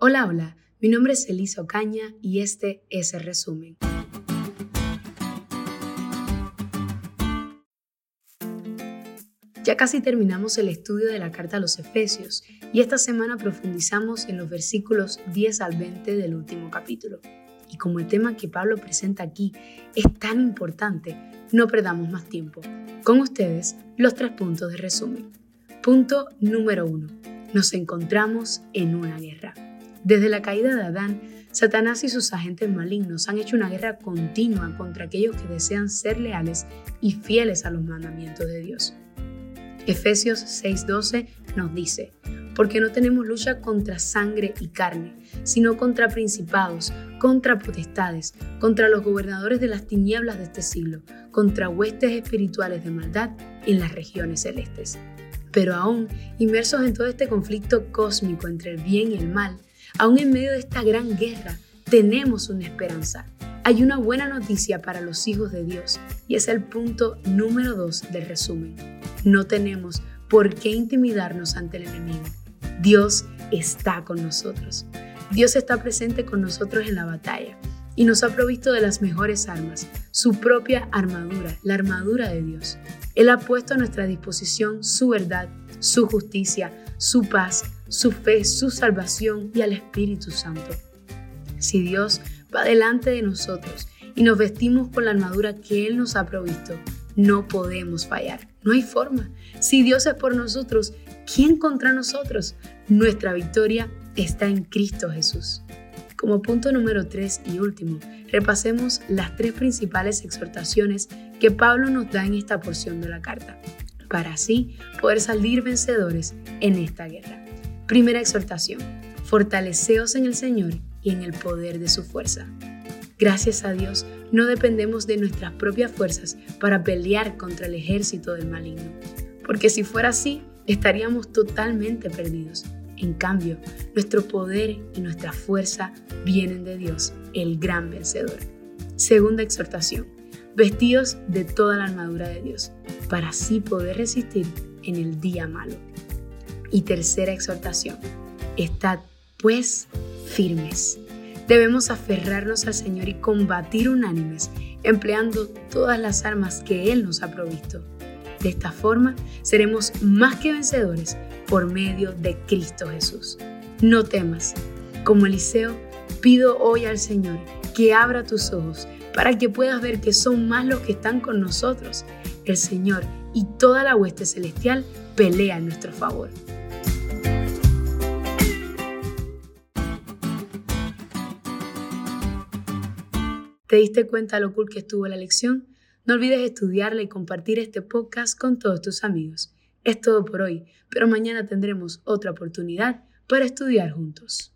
Hola, hola, mi nombre es Elisa Ocaña y este es el resumen. Ya casi terminamos el estudio de la carta a los Efesios y esta semana profundizamos en los versículos 10 al 20 del último capítulo. Y como el tema que Pablo presenta aquí es tan importante, no perdamos más tiempo. Con ustedes, los tres puntos de resumen. Punto número uno. Nos encontramos en una guerra. Desde la caída de Adán, Satanás y sus agentes malignos han hecho una guerra continua contra aquellos que desean ser leales y fieles a los mandamientos de Dios. Efesios 6:12 nos dice, porque no tenemos lucha contra sangre y carne, sino contra principados, contra potestades, contra los gobernadores de las tinieblas de este siglo, contra huestes espirituales de maldad en las regiones celestes. Pero aún, inmersos en todo este conflicto cósmico entre el bien y el mal, aún en medio de esta gran guerra, tenemos una esperanza. Hay una buena noticia para los hijos de Dios y es el punto número 2 del resumen. No tenemos por qué intimidarnos ante el enemigo. Dios está con nosotros. Dios está presente con nosotros en la batalla y nos ha provisto de las mejores armas, su propia armadura, la armadura de Dios. Él ha puesto a nuestra disposición su verdad, su justicia, su paz, su fe, su salvación y al Espíritu Santo. Si Dios va delante de nosotros y nos vestimos con la armadura que Él nos ha provisto, no podemos fallar. No hay forma. Si Dios es por nosotros, ¿quién contra nosotros? Nuestra victoria está en Cristo Jesús. Como punto número 3 y último, repasemos las tres principales exhortaciones que Pablo nos da en esta porción de la carta, para así poder salir vencedores en esta guerra. Primera exhortación, fortaleceos en el Señor y en el poder de su fuerza. Gracias a Dios, no dependemos de nuestras propias fuerzas para pelear contra el ejército del maligno, porque si fuera así, estaríamos totalmente perdidos. En cambio, nuestro poder y nuestra fuerza vienen de Dios, el gran vencedor. Segunda exhortación, vestidos de toda la armadura de Dios, para así poder resistir en el día malo. Y tercera exhortación, estad pues firmes Debemos aferrarnos al Señor y combatir unánimes, empleando todas las armas que Él nos ha provisto. De esta forma, seremos más que vencedores por medio de Cristo Jesús. No temas. Como Eliseo, pido hoy al Señor que abra tus ojos para que puedas ver que son más los que están con nosotros. El Señor y toda la hueste celestial pelea en nuestro favor. ¿Te diste cuenta lo cool que estuvo la lección? No olvides estudiarla y compartir este podcast con todos tus amigos. Es todo por hoy, pero mañana tendremos otra oportunidad para estudiar juntos.